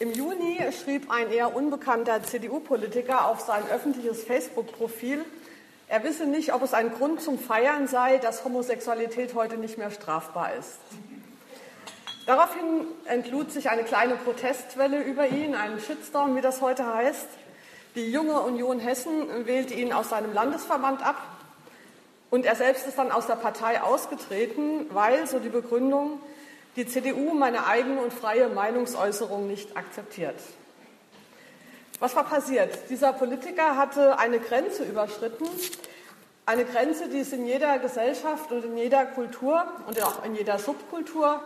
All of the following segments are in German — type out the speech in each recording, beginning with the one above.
Im Juni schrieb ein eher unbekannter CDU-Politiker auf sein öffentliches Facebook-Profil, er wisse nicht, ob es ein Grund zum Feiern sei, dass Homosexualität heute nicht mehr strafbar ist. Daraufhin entlud sich eine kleine Protestwelle über ihn, ein Shitstorm, wie das heute heißt. Die junge Union Hessen wählte ihn aus seinem Landesverband ab und er selbst ist dann aus der Partei ausgetreten, weil, so die Begründung, die CDU meine eigene und freie Meinungsäußerung nicht akzeptiert. Was war passiert? Dieser Politiker hatte eine Grenze überschritten, eine Grenze, die es in jeder Gesellschaft und in jeder Kultur und auch in jeder Subkultur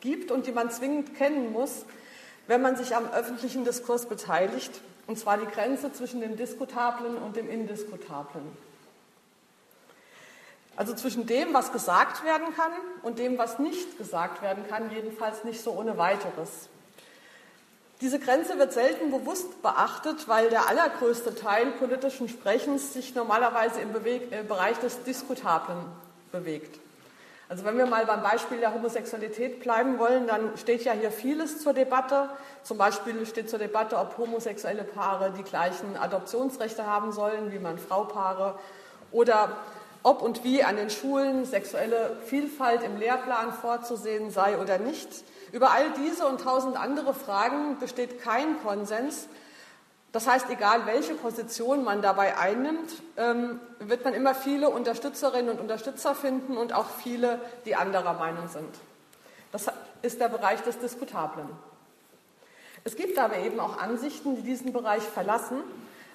gibt und die man zwingend kennen muss, wenn man sich am öffentlichen Diskurs beteiligt, und zwar die Grenze zwischen dem Diskutablen und dem Indiskutablen. Also zwischen dem, was gesagt werden kann und dem, was nicht gesagt werden kann, jedenfalls nicht so ohne weiteres. Diese Grenze wird selten bewusst beachtet, weil der allergrößte Teil politischen Sprechens sich normalerweise im Beweg äh, Bereich des Diskutablen bewegt. Also wenn wir mal beim Beispiel der Homosexualität bleiben wollen, dann steht ja hier vieles zur Debatte. Zum Beispiel steht zur Debatte, ob homosexuelle Paare die gleichen Adoptionsrechte haben sollen wie Mann-Frau-Paare oder ob und wie an den Schulen sexuelle Vielfalt im Lehrplan vorzusehen sei oder nicht. Über all diese und tausend andere Fragen besteht kein Konsens. Das heißt, egal welche Position man dabei einnimmt, ähm, wird man immer viele Unterstützerinnen und Unterstützer finden und auch viele, die anderer Meinung sind. Das ist der Bereich des Diskutablen. Es gibt aber eben auch Ansichten, die diesen Bereich verlassen,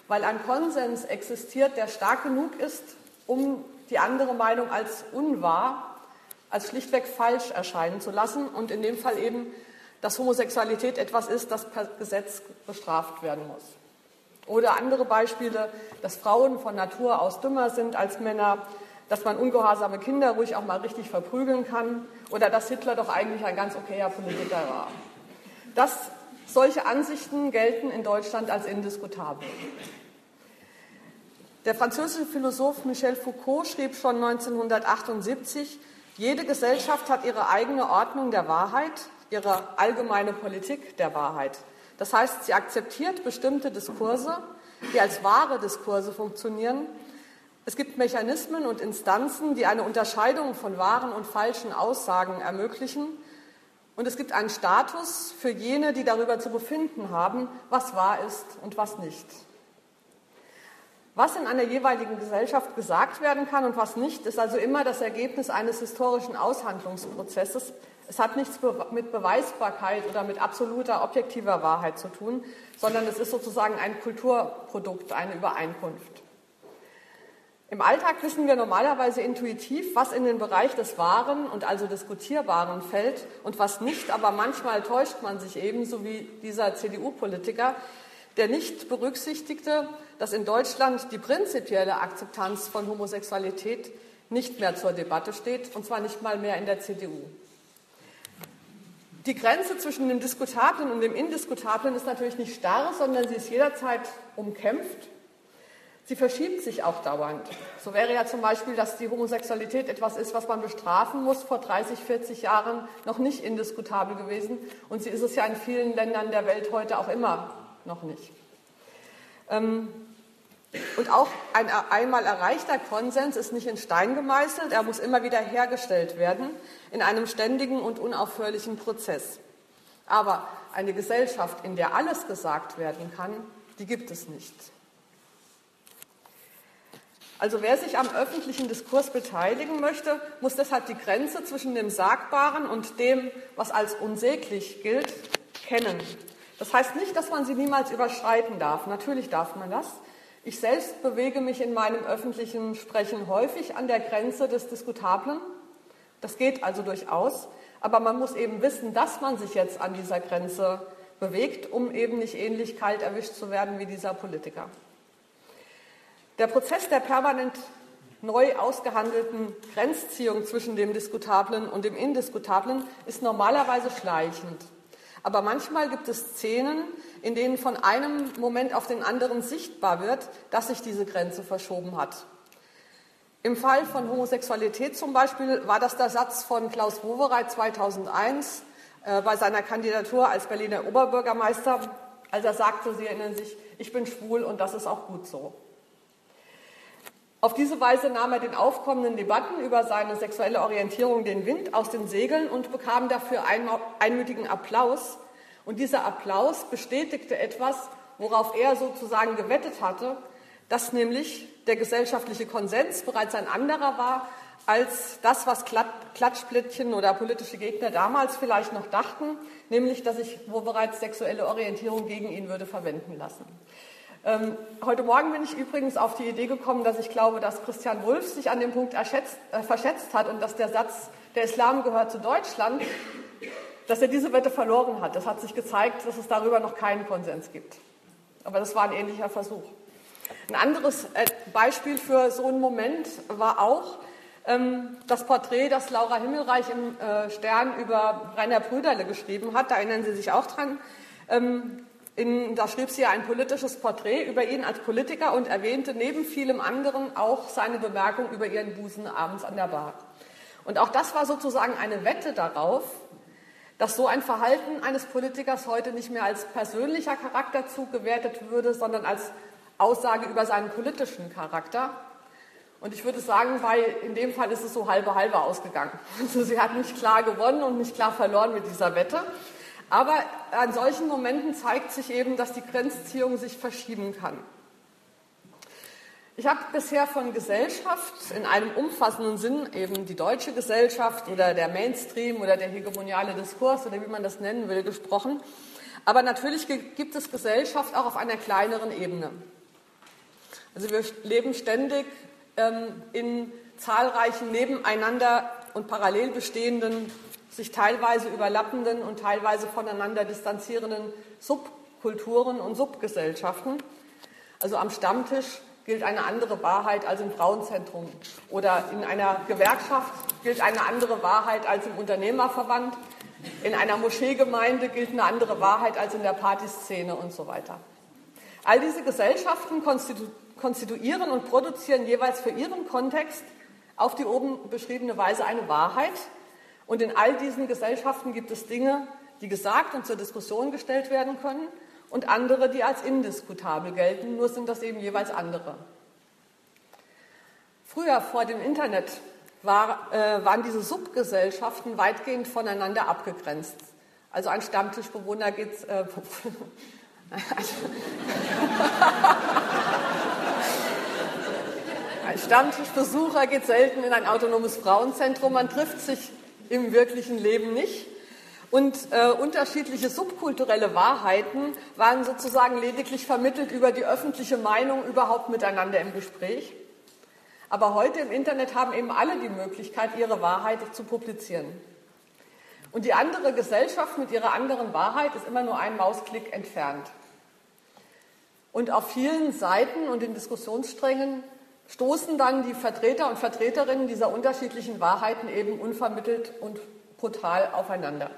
weil ein Konsens existiert, der stark genug ist, um die andere Meinung als unwahr, als schlichtweg falsch erscheinen zu lassen und in dem Fall eben, dass Homosexualität etwas ist, das per Gesetz bestraft werden muss. Oder andere Beispiele, dass Frauen von Natur aus dümmer sind als Männer, dass man ungehorsame Kinder ruhig auch mal richtig verprügeln kann oder dass Hitler doch eigentlich ein ganz okayer Politiker war. Das, solche Ansichten gelten in Deutschland als indiskutabel. Der französische Philosoph Michel Foucault schrieb schon 1978, jede Gesellschaft hat ihre eigene Ordnung der Wahrheit, ihre allgemeine Politik der Wahrheit. Das heißt, sie akzeptiert bestimmte Diskurse, die als wahre Diskurse funktionieren. Es gibt Mechanismen und Instanzen, die eine Unterscheidung von wahren und falschen Aussagen ermöglichen. Und es gibt einen Status für jene, die darüber zu befinden haben, was wahr ist und was nicht. Was in einer jeweiligen Gesellschaft gesagt werden kann und was nicht, ist also immer das Ergebnis eines historischen Aushandlungsprozesses. Es hat nichts mit Beweisbarkeit oder mit absoluter objektiver Wahrheit zu tun, sondern es ist sozusagen ein Kulturprodukt, eine Übereinkunft. Im Alltag wissen wir normalerweise intuitiv, was in den Bereich des Wahren und also Diskutierbaren fällt und was nicht, aber manchmal täuscht man sich ebenso wie dieser CDU-Politiker, der nicht berücksichtigte, dass in Deutschland die prinzipielle Akzeptanz von Homosexualität nicht mehr zur Debatte steht, und zwar nicht mal mehr in der CDU. Die Grenze zwischen dem Diskutablen und dem Indiskutablen ist natürlich nicht starr, sondern sie ist jederzeit umkämpft. Sie verschiebt sich auch dauernd. So wäre ja zum Beispiel, dass die Homosexualität etwas ist, was man bestrafen muss, vor 30, 40 Jahren noch nicht indiskutabel gewesen. Und sie ist es ja in vielen Ländern der Welt heute auch immer noch nicht. Ähm, und auch ein einmal erreichter Konsens ist nicht in Stein gemeißelt, er muss immer wieder hergestellt werden in einem ständigen und unaufhörlichen Prozess. Aber eine Gesellschaft, in der alles gesagt werden kann, die gibt es nicht. Also wer sich am öffentlichen Diskurs beteiligen möchte, muss deshalb die Grenze zwischen dem Sagbaren und dem, was als unsäglich gilt, kennen. Das heißt nicht, dass man sie niemals überschreiten darf. Natürlich darf man das. Ich selbst bewege mich in meinem öffentlichen Sprechen häufig an der Grenze des Diskutablen. Das geht also durchaus. Aber man muss eben wissen, dass man sich jetzt an dieser Grenze bewegt, um eben nicht ähnlich kalt erwischt zu werden wie dieser Politiker. Der Prozess der permanent neu ausgehandelten Grenzziehung zwischen dem Diskutablen und dem Indiskutablen ist normalerweise schleichend. Aber manchmal gibt es Szenen, in denen von einem Moment auf den anderen sichtbar wird, dass sich diese Grenze verschoben hat. Im Fall von Homosexualität zum Beispiel war das der Satz von Klaus Wowereit 2001, äh, bei seiner Kandidatur als Berliner Oberbürgermeister, als er sagte, Sie erinnern sich, ich bin schwul und das ist auch gut so. Auf diese Weise nahm er den aufkommenden Debatten über seine sexuelle Orientierung den Wind aus den Segeln und bekam dafür einmütigen Applaus. Und dieser Applaus bestätigte etwas, worauf er sozusagen gewettet hatte, dass nämlich der gesellschaftliche Konsens bereits ein anderer war als das, was Klatschblättchen oder politische Gegner damals vielleicht noch dachten, nämlich, dass ich wo bereits sexuelle Orientierung gegen ihn würde verwenden lassen. Ähm, heute Morgen bin ich übrigens auf die Idee gekommen, dass ich glaube, dass Christian Wulff sich an dem Punkt äh, verschätzt hat und dass der Satz, der Islam gehört zu Deutschland, dass er diese Wette verloren hat. Das hat sich gezeigt, dass es darüber noch keinen Konsens gibt. Aber das war ein ähnlicher Versuch. Ein anderes äh, Beispiel für so einen Moment war auch ähm, das Porträt, das Laura Himmelreich im äh, Stern über Rainer Brüderle geschrieben hat. Da erinnern Sie sich auch dran. Ähm, in, da schrieb sie ja ein politisches Porträt über ihn als Politiker und erwähnte neben vielem anderen auch seine Bemerkung über ihren Busen abends an der Bar. Und auch das war sozusagen eine Wette darauf, dass so ein Verhalten eines Politikers heute nicht mehr als persönlicher Charakterzug gewertet würde, sondern als Aussage über seinen politischen Charakter. Und ich würde sagen, bei, in dem Fall ist es so halbe halbe ausgegangen. Also sie hat nicht klar gewonnen und nicht klar verloren mit dieser Wette. Aber an solchen Momenten zeigt sich eben, dass die Grenzziehung sich verschieben kann. Ich habe bisher von Gesellschaft in einem umfassenden Sinn, eben die deutsche Gesellschaft oder der Mainstream oder der hegemoniale Diskurs oder wie man das nennen will, gesprochen. Aber natürlich gibt es Gesellschaft auch auf einer kleineren Ebene. Also wir leben ständig ähm, in zahlreichen nebeneinander und parallel bestehenden sich teilweise überlappenden und teilweise voneinander distanzierenden Subkulturen und Subgesellschaften. Also am Stammtisch gilt eine andere Wahrheit als im Frauenzentrum oder in einer Gewerkschaft gilt eine andere Wahrheit als im Unternehmerverband. In einer Moscheegemeinde gilt eine andere Wahrheit als in der Partyszene und so weiter. All diese Gesellschaften konstitu konstituieren und produzieren jeweils für ihren Kontext auf die oben beschriebene Weise eine Wahrheit, und in all diesen Gesellschaften gibt es Dinge, die gesagt und zur Diskussion gestellt werden können und andere, die als indiskutabel gelten, nur sind das eben jeweils andere. Früher vor dem Internet war, äh, waren diese Subgesellschaften weitgehend voneinander abgegrenzt. Also ein Stammtischbewohner geht. Äh, ein Stammtischbesucher geht selten in ein autonomes Frauenzentrum. Man trifft sich im wirklichen Leben nicht. Und äh, unterschiedliche subkulturelle Wahrheiten waren sozusagen lediglich vermittelt über die öffentliche Meinung überhaupt miteinander im Gespräch. Aber heute im Internet haben eben alle die Möglichkeit, ihre Wahrheit zu publizieren. Und die andere Gesellschaft mit ihrer anderen Wahrheit ist immer nur ein Mausklick entfernt. Und auf vielen Seiten und in Diskussionssträngen stoßen dann die Vertreter und Vertreterinnen dieser unterschiedlichen Wahrheiten eben unvermittelt und brutal aufeinander.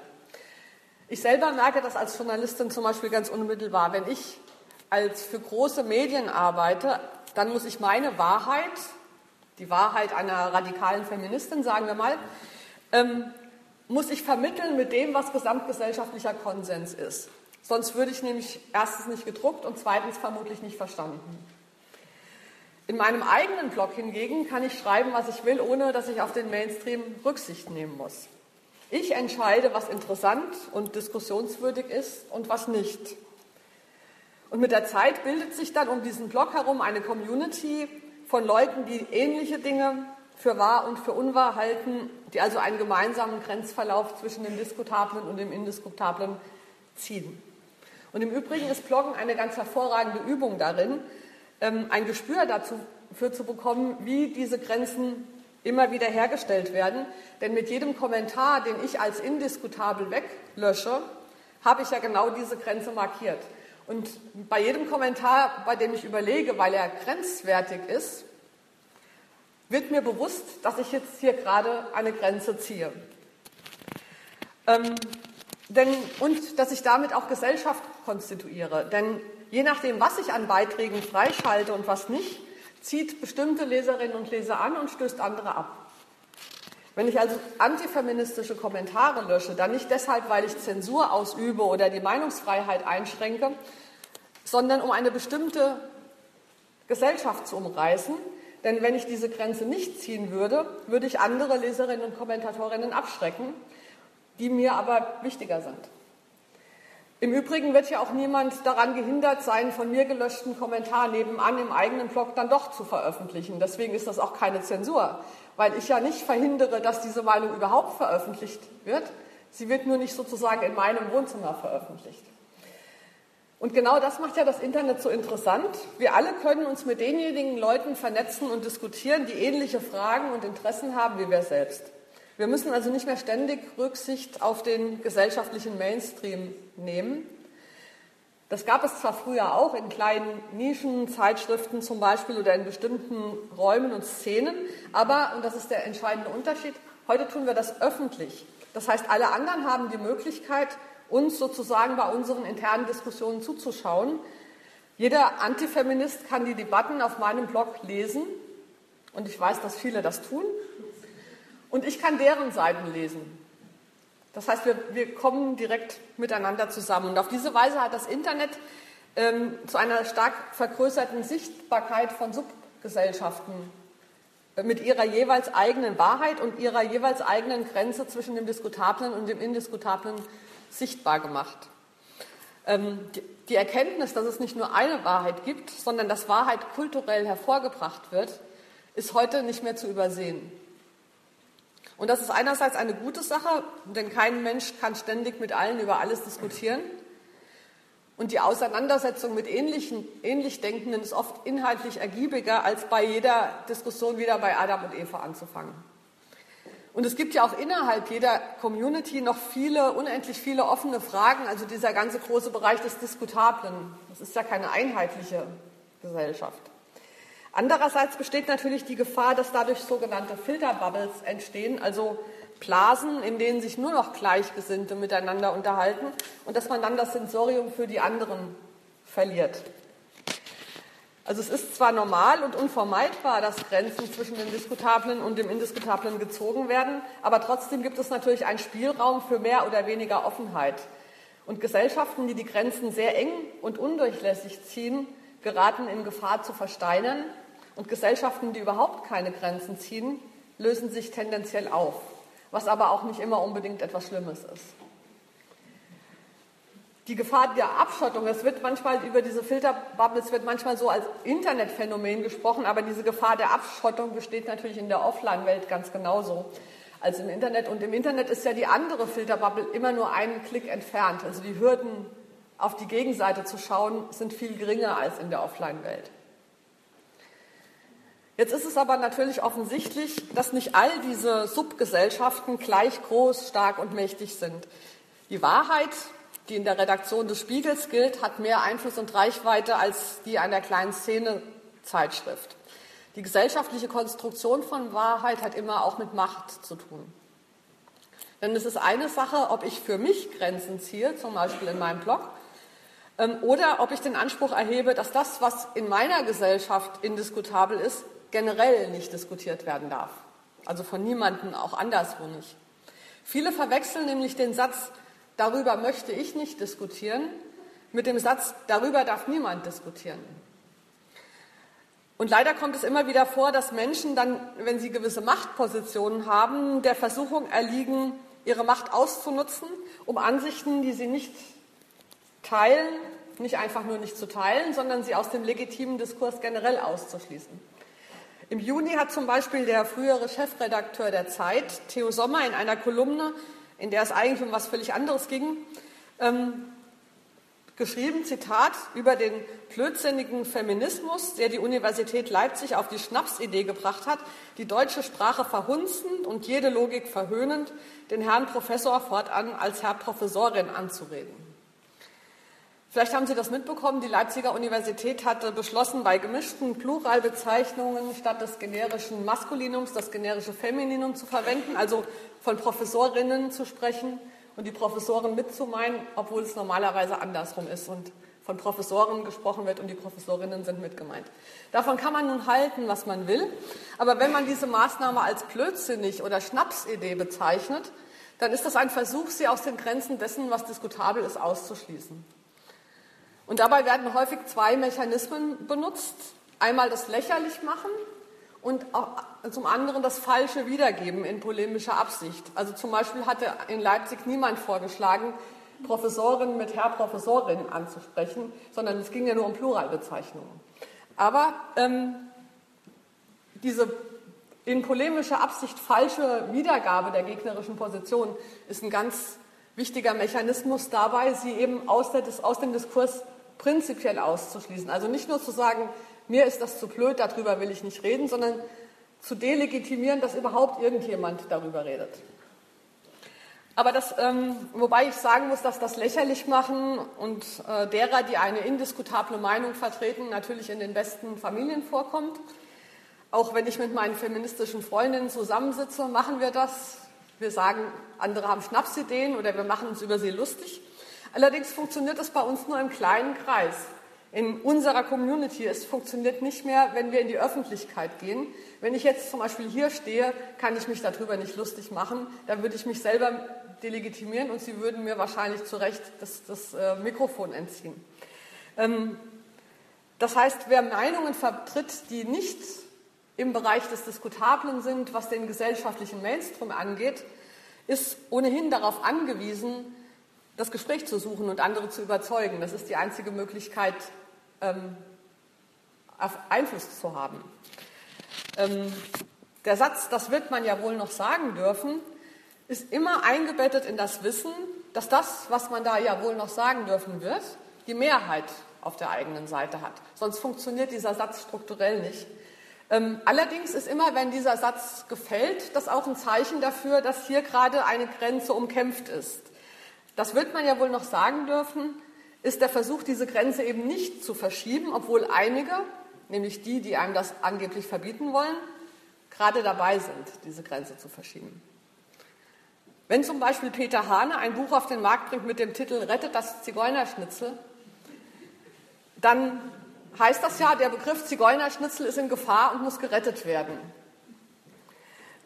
Ich selber merke das als Journalistin zum Beispiel ganz unmittelbar. Wenn ich als für große Medien arbeite, dann muss ich meine Wahrheit, die Wahrheit einer radikalen Feministin, sagen wir mal, ähm, muss ich vermitteln mit dem, was gesamtgesellschaftlicher Konsens ist. Sonst würde ich nämlich erstens nicht gedruckt und zweitens vermutlich nicht verstanden. In meinem eigenen Blog hingegen kann ich schreiben, was ich will, ohne dass ich auf den Mainstream Rücksicht nehmen muss. Ich entscheide, was interessant und diskussionswürdig ist und was nicht. Und mit der Zeit bildet sich dann um diesen Blog herum eine Community von Leuten, die ähnliche Dinge für wahr und für unwahr halten, die also einen gemeinsamen Grenzverlauf zwischen dem Diskutablen und dem Indiskutablen ziehen. Und im Übrigen ist Bloggen eine ganz hervorragende Übung darin, ein Gespür dafür zu bekommen, wie diese Grenzen immer wieder hergestellt werden. Denn mit jedem Kommentar, den ich als indiskutabel weglösche, habe ich ja genau diese Grenze markiert. Und bei jedem Kommentar, bei dem ich überlege, weil er grenzwertig ist, wird mir bewusst, dass ich jetzt hier gerade eine Grenze ziehe. Ähm, denn, und dass ich damit auch Gesellschaft konstituiere. Denn je nachdem, was ich an Beiträgen freischalte und was nicht, zieht bestimmte Leserinnen und Leser an und stößt andere ab. Wenn ich also antifeministische Kommentare lösche, dann nicht deshalb, weil ich Zensur ausübe oder die Meinungsfreiheit einschränke, sondern um eine bestimmte Gesellschaft zu umreißen. Denn wenn ich diese Grenze nicht ziehen würde, würde ich andere Leserinnen und Kommentatorinnen abschrecken, die mir aber wichtiger sind. Im Übrigen wird ja auch niemand daran gehindert sein, von mir gelöschten Kommentar nebenan im eigenen Blog dann doch zu veröffentlichen. Deswegen ist das auch keine Zensur, weil ich ja nicht verhindere, dass diese Meinung überhaupt veröffentlicht wird. Sie wird nur nicht sozusagen in meinem Wohnzimmer veröffentlicht. Und genau das macht ja das Internet so interessant. Wir alle können uns mit denjenigen Leuten vernetzen und diskutieren, die ähnliche Fragen und Interessen haben wie wir selbst. Wir müssen also nicht mehr ständig Rücksicht auf den gesellschaftlichen Mainstream nehmen. Das gab es zwar früher auch in kleinen Nischenzeitschriften zum Beispiel oder in bestimmten Räumen und Szenen, aber, und das ist der entscheidende Unterschied, heute tun wir das öffentlich. Das heißt, alle anderen haben die Möglichkeit, uns sozusagen bei unseren internen Diskussionen zuzuschauen. Jeder Antifeminist kann die Debatten auf meinem Blog lesen und ich weiß, dass viele das tun. Und ich kann deren Seiten lesen. Das heißt, wir, wir kommen direkt miteinander zusammen. Und auf diese Weise hat das Internet ähm, zu einer stark vergrößerten Sichtbarkeit von Subgesellschaften äh, mit ihrer jeweils eigenen Wahrheit und ihrer jeweils eigenen Grenze zwischen dem Diskutablen und dem Indiskutablen sichtbar gemacht. Ähm, die, die Erkenntnis, dass es nicht nur eine Wahrheit gibt, sondern dass Wahrheit kulturell hervorgebracht wird, ist heute nicht mehr zu übersehen. Und das ist einerseits eine gute Sache, denn kein Mensch kann ständig mit allen über alles diskutieren. Und die Auseinandersetzung mit ähnlichen, ähnlich Denkenden ist oft inhaltlich ergiebiger, als bei jeder Diskussion wieder bei Adam und Eva anzufangen. Und es gibt ja auch innerhalb jeder Community noch viele, unendlich viele offene Fragen, also dieser ganze große Bereich des Diskutablen. Das ist ja keine einheitliche Gesellschaft. Andererseits besteht natürlich die Gefahr, dass dadurch sogenannte Filterbubbles entstehen, also Blasen, in denen sich nur noch Gleichgesinnte miteinander unterhalten und dass man dann das Sensorium für die anderen verliert. Also es ist zwar normal und unvermeidbar, dass Grenzen zwischen dem Diskutablen und dem Indiskutablen gezogen werden, aber trotzdem gibt es natürlich einen Spielraum für mehr oder weniger Offenheit. Und Gesellschaften, die die Grenzen sehr eng und undurchlässig ziehen, geraten in Gefahr zu versteinern und Gesellschaften, die überhaupt keine Grenzen ziehen, lösen sich tendenziell auf, was aber auch nicht immer unbedingt etwas Schlimmes ist. Die Gefahr der Abschottung, es wird manchmal über diese Filterbubbles wird manchmal so als Internetphänomen gesprochen, aber diese Gefahr der Abschottung besteht natürlich in der Offline-Welt ganz genauso als im Internet. Und im Internet ist ja die andere Filterbubble immer nur einen Klick entfernt. Also die Hürden, auf die Gegenseite zu schauen, sind viel geringer als in der Offline-Welt. Jetzt ist es aber natürlich offensichtlich, dass nicht all diese Subgesellschaften gleich groß, stark und mächtig sind. Die Wahrheit, die in der Redaktion des Spiegels gilt, hat mehr Einfluss und Reichweite als die einer kleinen Szene-Zeitschrift. Die gesellschaftliche Konstruktion von Wahrheit hat immer auch mit Macht zu tun. Denn es ist eine Sache, ob ich für mich Grenzen ziehe, zum Beispiel in meinem Blog, ähm, oder ob ich den Anspruch erhebe, dass das, was in meiner Gesellschaft indiskutabel ist, generell nicht diskutiert werden darf. Also von niemandem, auch anderswo nicht. Viele verwechseln nämlich den Satz, darüber möchte ich nicht diskutieren, mit dem Satz, darüber darf niemand diskutieren. Und leider kommt es immer wieder vor, dass Menschen dann, wenn sie gewisse Machtpositionen haben, der Versuchung erliegen, ihre Macht auszunutzen, um Ansichten, die sie nicht teilen, nicht einfach nur nicht zu teilen, sondern sie aus dem legitimen Diskurs generell auszuschließen. Im Juni hat zum Beispiel der frühere Chefredakteur der Zeit, Theo Sommer, in einer Kolumne, in der es eigentlich um was völlig anderes ging, ähm, geschrieben, Zitat, über den blödsinnigen Feminismus, der die Universität Leipzig auf die Schnapsidee gebracht hat, die deutsche Sprache verhunzend und jede Logik verhöhnend, den Herrn Professor fortan als Herr Professorin anzureden. Vielleicht haben Sie das mitbekommen, die Leipziger Universität hatte beschlossen, bei gemischten Pluralbezeichnungen statt des generischen Maskulinums das generische Femininum zu verwenden, also von Professorinnen zu sprechen und die Professoren mitzumeinen, obwohl es normalerweise andersrum ist. Und von Professoren gesprochen wird und die Professorinnen sind mit gemeint. Davon kann man nun halten, was man will, aber wenn man diese Maßnahme als blödsinnig oder Schnapsidee bezeichnet, dann ist das ein Versuch, sie aus den Grenzen dessen, was diskutabel ist, auszuschließen. Und dabei werden häufig zwei Mechanismen benutzt. Einmal das lächerlich machen und zum anderen das falsche Wiedergeben in polemischer Absicht. Also zum Beispiel hatte in Leipzig niemand vorgeschlagen, Professorin mit Herr Professorin anzusprechen, sondern es ging ja nur um Pluralbezeichnungen. Aber ähm, diese in polemischer Absicht falsche Wiedergabe der gegnerischen Position ist ein ganz wichtiger Mechanismus dabei, sie eben aus, der, aus dem Diskurs prinzipiell auszuschließen. Also nicht nur zu sagen, mir ist das zu blöd, darüber will ich nicht reden, sondern zu delegitimieren, dass überhaupt irgendjemand darüber redet. Aber das, ähm, wobei ich sagen muss, dass das lächerlich machen und äh, derer, die eine indiskutable Meinung vertreten, natürlich in den besten Familien vorkommt. Auch wenn ich mit meinen feministischen Freundinnen zusammensitze, machen wir das. Wir sagen, andere haben Schnapsideen oder wir machen uns über sie lustig. Allerdings funktioniert das bei uns nur im kleinen Kreis. In unserer Community. Es funktioniert nicht mehr, wenn wir in die Öffentlichkeit gehen. Wenn ich jetzt zum Beispiel hier stehe, kann ich mich darüber nicht lustig machen. Dann würde ich mich selber delegitimieren und Sie würden mir wahrscheinlich zu Recht das, das äh, Mikrofon entziehen. Ähm, das heißt, wer Meinungen vertritt, die nicht im Bereich des Diskutablen sind, was den gesellschaftlichen Mainstream angeht, ist ohnehin darauf angewiesen, das Gespräch zu suchen und andere zu überzeugen. Das ist die einzige Möglichkeit, ähm, Einfluss zu haben. Ähm, der Satz, das wird man ja wohl noch sagen dürfen, ist immer eingebettet in das Wissen, dass das, was man da ja wohl noch sagen dürfen wird, die Mehrheit auf der eigenen Seite hat. Sonst funktioniert dieser Satz strukturell nicht. Ähm, allerdings ist immer, wenn dieser Satz gefällt, das auch ein Zeichen dafür, dass hier gerade eine Grenze umkämpft ist. Das wird man ja wohl noch sagen dürfen, ist der Versuch, diese Grenze eben nicht zu verschieben, obwohl einige, nämlich die, die einem das angeblich verbieten wollen, gerade dabei sind, diese Grenze zu verschieben. Wenn zum Beispiel Peter Hane ein Buch auf den Markt bringt mit dem Titel Rettet das Zigeunerschnitzel, dann heißt das ja, der Begriff Zigeunerschnitzel ist in Gefahr und muss gerettet werden.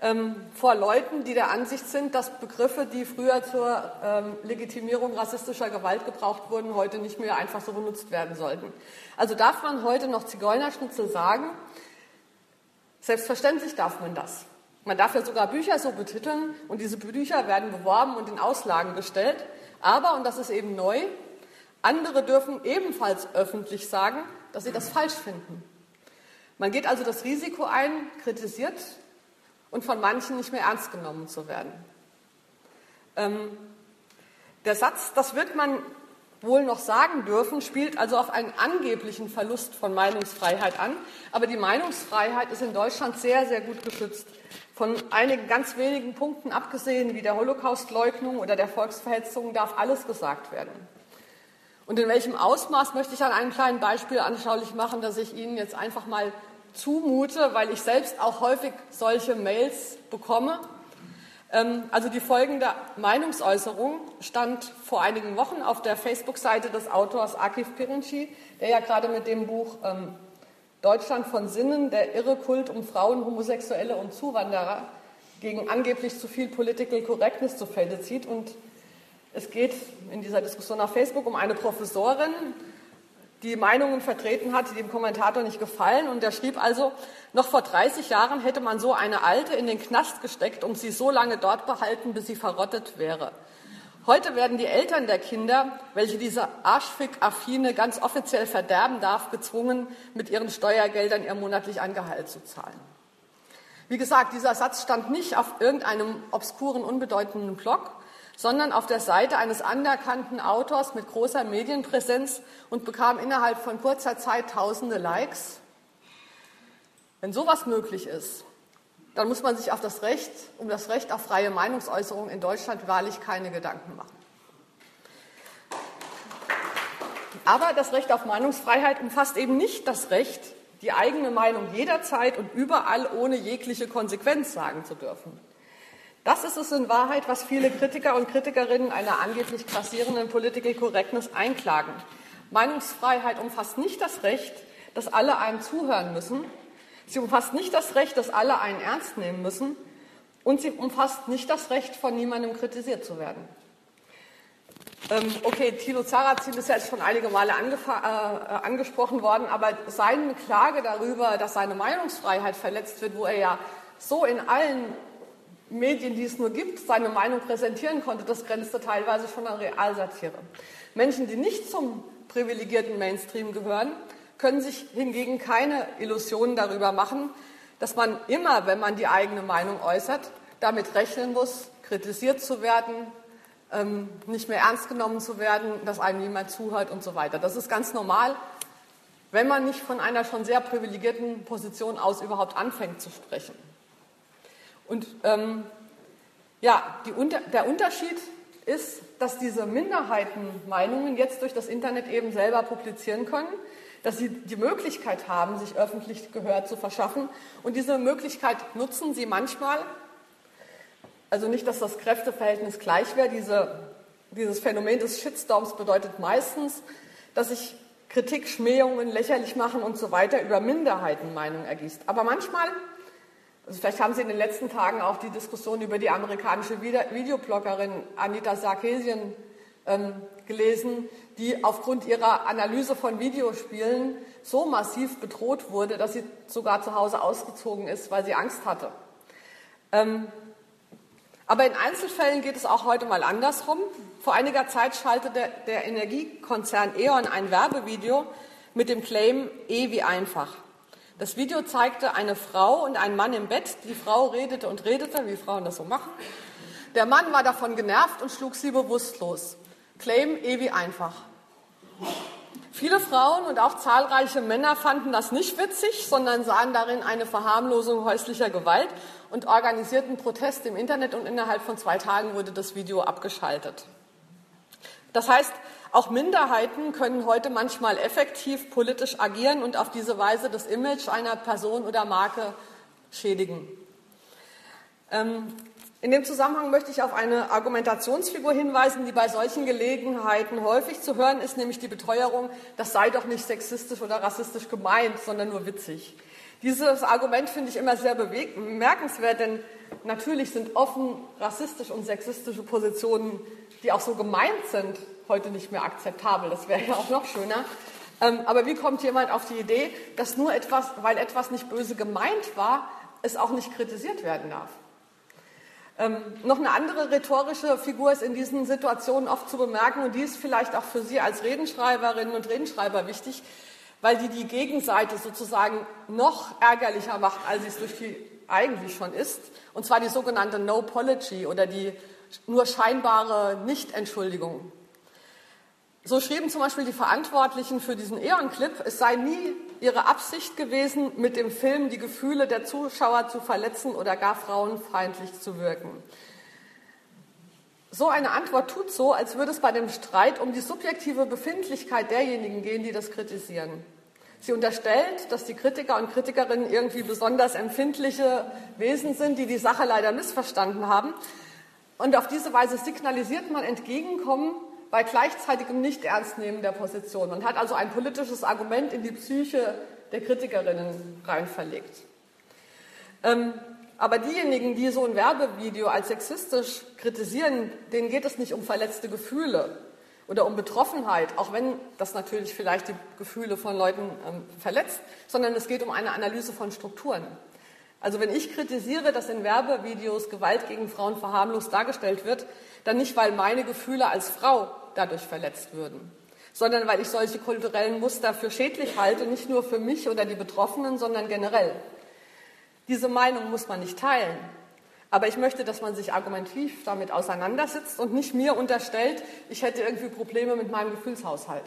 Ähm, vor Leuten, die der Ansicht sind, dass Begriffe, die früher zur ähm, Legitimierung rassistischer Gewalt gebraucht wurden, heute nicht mehr einfach so benutzt werden sollten. Also darf man heute noch Zigeunerschnitzel sagen? Selbstverständlich darf man das. Man darf ja sogar Bücher so betiteln und diese Bücher werden beworben und in Auslagen gestellt. Aber, und das ist eben neu, andere dürfen ebenfalls öffentlich sagen, dass sie das falsch finden. Man geht also das Risiko ein, kritisiert und von manchen nicht mehr ernst genommen zu werden. Ähm, der Satz, das wird man wohl noch sagen dürfen, spielt also auf einen angeblichen Verlust von Meinungsfreiheit an. Aber die Meinungsfreiheit ist in Deutschland sehr, sehr gut geschützt. Von einigen ganz wenigen Punkten abgesehen, wie der Holocaustleugnung oder der Volksverhetzung, darf alles gesagt werden. Und in welchem Ausmaß möchte ich an einem kleinen Beispiel anschaulich machen, dass ich Ihnen jetzt einfach mal zumute, weil ich selbst auch häufig solche Mails bekomme. Ähm, also die folgende Meinungsäußerung stand vor einigen Wochen auf der Facebook-Seite des Autors Akif Pirinci, der ja gerade mit dem Buch ähm, Deutschland von Sinnen, der irre Kult um Frauen, Homosexuelle und Zuwanderer gegen angeblich zu viel Political Correctness zu Felde zieht. Und es geht in dieser Diskussion auf Facebook um eine Professorin, die Meinungen vertreten hat, die dem Kommentator nicht gefallen. Und er schrieb also, noch vor 30 Jahren hätte man so eine Alte in den Knast gesteckt und sie so lange dort behalten, bis sie verrottet wäre. Heute werden die Eltern der Kinder, welche diese Arschfick-Affine ganz offiziell verderben darf, gezwungen, mit ihren Steuergeldern ihr monatlich ein Gehalt zu zahlen. Wie gesagt, dieser Satz stand nicht auf irgendeinem obskuren, unbedeutenden Blog, sondern auf der Seite eines anerkannten Autors mit großer Medienpräsenz und bekam innerhalb von kurzer Zeit tausende Likes. Wenn sowas möglich ist, dann muss man sich auf das Recht, um das Recht auf freie Meinungsäußerung in Deutschland wahrlich keine Gedanken machen. Aber das Recht auf Meinungsfreiheit umfasst eben nicht das Recht, die eigene Meinung jederzeit und überall ohne jegliche Konsequenz sagen zu dürfen. Das ist es in Wahrheit, was viele Kritiker und Kritikerinnen einer angeblich grassierenden Political Correctness einklagen. Meinungsfreiheit umfasst nicht das Recht, dass alle einem zuhören müssen. Sie umfasst nicht das Recht, dass alle einen ernst nehmen müssen. Und sie umfasst nicht das Recht, von niemandem kritisiert zu werden. Ähm, okay, Thilo Zarazin ist ja jetzt schon einige Male äh, angesprochen worden, aber seine Klage darüber, dass seine Meinungsfreiheit verletzt wird, wo er ja so in allen Medien, die es nur gibt, seine Meinung präsentieren konnte, das grenzte teilweise schon an Realsatire. Menschen, die nicht zum privilegierten Mainstream gehören, können sich hingegen keine Illusionen darüber machen, dass man immer, wenn man die eigene Meinung äußert, damit rechnen muss, kritisiert zu werden, ähm, nicht mehr ernst genommen zu werden, dass einem niemand zuhört und so weiter. Das ist ganz normal, wenn man nicht von einer schon sehr privilegierten Position aus überhaupt anfängt zu sprechen. Und ähm, ja, die, der Unterschied ist, dass diese Minderheitenmeinungen jetzt durch das Internet eben selber publizieren können, dass sie die Möglichkeit haben, sich öffentlich Gehör zu verschaffen. Und diese Möglichkeit nutzen sie manchmal. Also nicht, dass das Kräfteverhältnis gleich wäre. Diese, dieses Phänomen des Shitstorms bedeutet meistens, dass sich Kritik, Schmähungen, lächerlich machen und so weiter über Minderheitenmeinungen ergießt. Aber manchmal also vielleicht haben Sie in den letzten Tagen auch die Diskussion über die amerikanische Videobloggerin Anita Sarkeesian ähm, gelesen, die aufgrund ihrer Analyse von Videospielen so massiv bedroht wurde, dass sie sogar zu Hause ausgezogen ist, weil sie Angst hatte. Ähm, aber in Einzelfällen geht es auch heute mal andersrum. Vor einiger Zeit schaltete der, Energiekonzern E.ON ein Werbevideo mit dem Claim E wie einfach. Das Video zeigte eine Frau und einen Mann im Bett. Die Frau redete und redete, wie Frauen das so machen. Der Mann war davon genervt und schlug sie bewusstlos. Claim ewig einfach. Viele Frauen und auch zahlreiche Männer fanden das nicht witzig, sondern sahen darin eine Verharmlosung häuslicher Gewalt und organisierten Protest im Internet und innerhalb von zwei Tagen wurde das Video abgeschaltet. Das heißt, auch Minderheiten können heute manchmal effektiv politisch agieren und auf diese Weise das Image einer Person oder Marke schädigen. Ähm, in dem Zusammenhang möchte ich auf eine Argumentationsfigur hinweisen, die bei solchen Gelegenheiten häufig zu hören ist, nämlich die Beteuerung, das sei doch nicht sexistisch oder rassistisch gemeint, sondern nur witzig. Dieses Argument finde ich immer sehr bemerkenswert, denn natürlich sind offen rassistische und sexistische Positionen, die auch so gemeint sind, heute nicht mehr akzeptabel. Das wäre ja auch noch schöner. Ähm, aber wie kommt jemand auf die Idee, dass nur etwas, weil etwas nicht böse gemeint war, es auch nicht kritisiert werden darf? Ähm, noch eine andere rhetorische Figur ist in diesen Situationen oft zu bemerken und die ist vielleicht auch für Sie als Redenschreiberinnen und Redenschreiber wichtig, weil die die Gegenseite sozusagen noch ärgerlicher macht, als sie es durch die eigentlich schon ist, und zwar die sogenannte No-Pology oder die nur scheinbare Nichtentschuldigung. So schrieben zum Beispiel die Verantwortlichen für diesen Eon-Clip, es sei nie ihre Absicht gewesen, mit dem Film die Gefühle der Zuschauer zu verletzen oder gar frauenfeindlich zu wirken. So eine Antwort tut so, als würde es bei dem Streit um die subjektive Befindlichkeit derjenigen gehen, die das kritisieren. Sie unterstellt, dass die Kritiker und Kritikerinnen irgendwie besonders empfindliche Wesen sind, die die Sache leider missverstanden haben. Und auf diese Weise signalisiert man Entgegenkommen bei gleichzeitigem Nicht-Ernstnehmen der Position. Man hat also ein politisches Argument in die Psyche der Kritikerinnen rein verlegt. Ähm, aber diejenigen, die so ein Werbevideo als sexistisch kritisieren, denen geht es nicht um verletzte Gefühle oder um Betroffenheit, auch wenn das natürlich vielleicht die Gefühle von Leuten ähm, verletzt, sondern es geht um eine Analyse von Strukturen. Also wenn ich kritisiere, dass in Werbevideos Gewalt gegen Frauen verharmlost dargestellt wird, dann nicht, weil meine Gefühle als Frau dadurch verletzt würden, sondern weil ich solche kulturellen Muster für schädlich halte, nicht nur für mich oder die Betroffenen, sondern generell. Diese Meinung muss man nicht teilen. Aber ich möchte, dass man sich argumentativ damit auseinandersetzt und nicht mir unterstellt, ich hätte irgendwie Probleme mit meinem Gefühlshaushalt.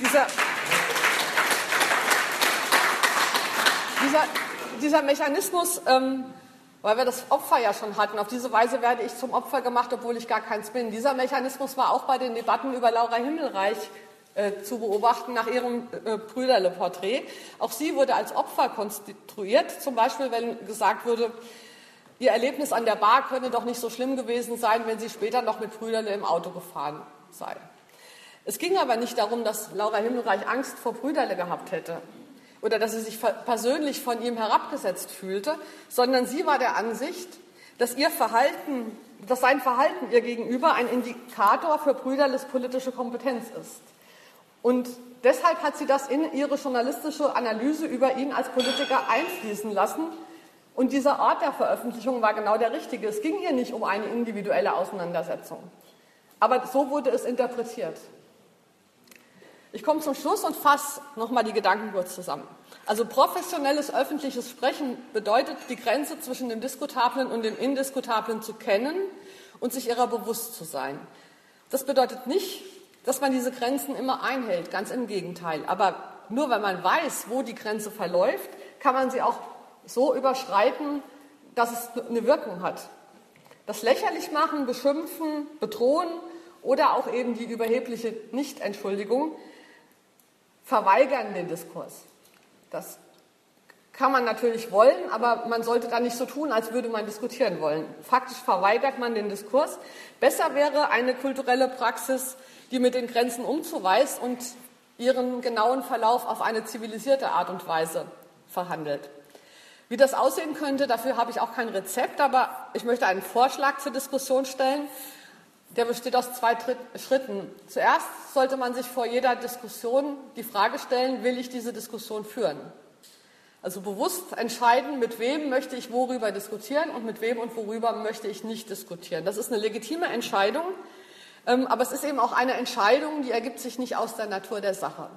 Dieser, dieser, dieser Mechanismus ähm, weil wir das Opfer ja schon hatten. Auf diese Weise werde ich zum Opfer gemacht, obwohl ich gar keins bin. Dieser Mechanismus war auch bei den Debatten über Laura Himmelreich zu beobachten nach ihrem äh, Brüderle-Porträt. Auch sie wurde als Opfer konstituiert, zum Beispiel wenn gesagt wurde, ihr Erlebnis an der Bar könne doch nicht so schlimm gewesen sein, wenn sie später noch mit Brüderle im Auto gefahren sei. Es ging aber nicht darum, dass Laura Himmelreich Angst vor Brüderle gehabt hätte oder dass sie sich persönlich von ihm herabgesetzt fühlte, sondern sie war der Ansicht, dass ihr Verhalten, dass sein Verhalten ihr gegenüber ein Indikator für Brüderles politische Kompetenz ist. Und deshalb hat sie das in ihre journalistische Analyse über ihn als Politiker einfließen lassen. Und dieser Ort der Veröffentlichung war genau der richtige. Es ging hier nicht um eine individuelle Auseinandersetzung. Aber so wurde es interpretiert. Ich komme zum Schluss und fasse nochmal die Gedanken kurz zusammen. Also professionelles öffentliches Sprechen bedeutet, die Grenze zwischen dem Diskutablen und dem Indiskutablen zu kennen und sich ihrer bewusst zu sein. Das bedeutet nicht, dass man diese Grenzen immer einhält, ganz im Gegenteil. Aber nur wenn man weiß, wo die Grenze verläuft, kann man sie auch so überschreiten, dass es eine Wirkung hat. Das lächerlich machen, beschimpfen, bedrohen oder auch eben die überhebliche Nichtentschuldigung verweigern den Diskurs. Das kann man natürlich wollen, aber man sollte dann nicht so tun, als würde man diskutieren wollen. Faktisch verweigert man den Diskurs. Besser wäre eine kulturelle Praxis, die mit den Grenzen umzuweist und ihren genauen Verlauf auf eine zivilisierte Art und Weise verhandelt. Wie das aussehen könnte, dafür habe ich auch kein Rezept, aber ich möchte einen Vorschlag zur Diskussion stellen, der besteht aus zwei Schritten. Zuerst sollte man sich vor jeder Diskussion die Frage stellen, will ich diese Diskussion führen? Also bewusst entscheiden, mit wem möchte ich worüber diskutieren und mit wem und worüber möchte ich nicht diskutieren. Das ist eine legitime Entscheidung, aber es ist eben auch eine Entscheidung, die ergibt sich nicht aus der Natur der Sache.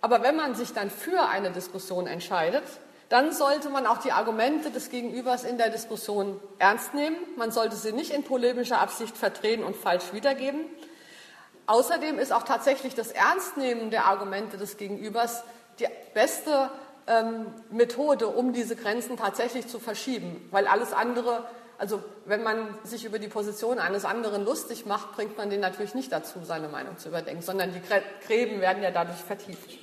Aber wenn man sich dann für eine Diskussion entscheidet, dann sollte man auch die Argumente des Gegenübers in der Diskussion ernst nehmen. Man sollte sie nicht in polemischer Absicht verdrehen und falsch wiedergeben. Außerdem ist auch tatsächlich das Ernstnehmen der Argumente des Gegenübers die beste ähm, Methode, um diese Grenzen tatsächlich zu verschieben, weil alles andere, also wenn man sich über die Position eines anderen lustig macht, bringt man den natürlich nicht dazu, seine Meinung zu überdenken, sondern die Gräben werden ja dadurch vertieft.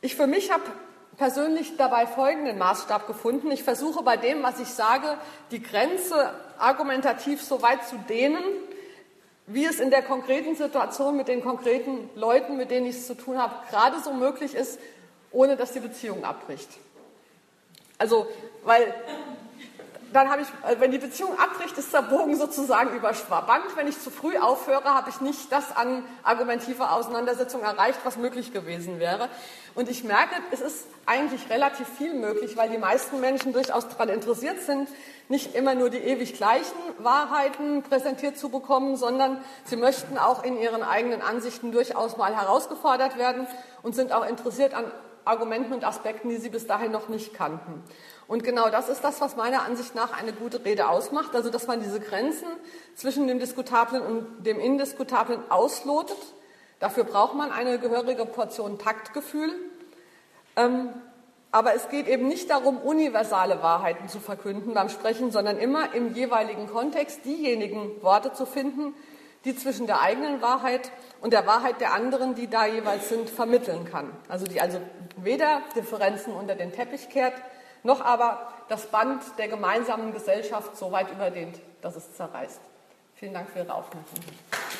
Ich für mich habe persönlich dabei folgenden Maßstab gefunden. Ich versuche bei dem, was ich sage, die Grenze argumentativ so weit zu dehnen, wie es in der konkreten Situation mit den konkreten Leuten, mit denen ich es zu tun habe, gerade so möglich ist, ohne dass die Beziehung abbricht. Also, weil dann habe ich, äh, wenn die Beziehung abbricht, ist der Bogen sozusagen überspannt. Wenn ich zu früh aufhöre, habe ich nicht das an argumentiver Auseinandersetzung erreicht, was möglich gewesen wäre. Und ich merke, es ist eigentlich relativ viel möglich, weil die meisten Menschen durchaus daran interessiert sind, nicht immer nur die ewig gleichen Wahrheiten präsentiert zu bekommen, sondern sie möchten auch in ihren eigenen Ansichten durchaus mal herausgefordert werden und sind auch interessiert an Argumenten und Aspekten, die sie bis dahin noch nicht kannten. Und genau das ist das, was meiner Ansicht nach eine gute Rede ausmacht, also dass man diese Grenzen zwischen dem Diskutablen und dem Indiskutablen auslotet. Dafür braucht man eine gehörige Portion Taktgefühl. Ähm, aber es geht eben nicht darum, universale Wahrheiten zu verkünden beim Sprechen, sondern immer im jeweiligen Kontext diejenigen Worte zu finden, die zwischen der eigenen Wahrheit und der Wahrheit der anderen, die da jeweils sind, vermitteln kann. Also die also weder Differenzen unter den Teppich kehrt, noch aber das Band der gemeinsamen Gesellschaft so weit überdehnt, dass es zerreißt. Vielen Dank für Ihre Aufmerksamkeit.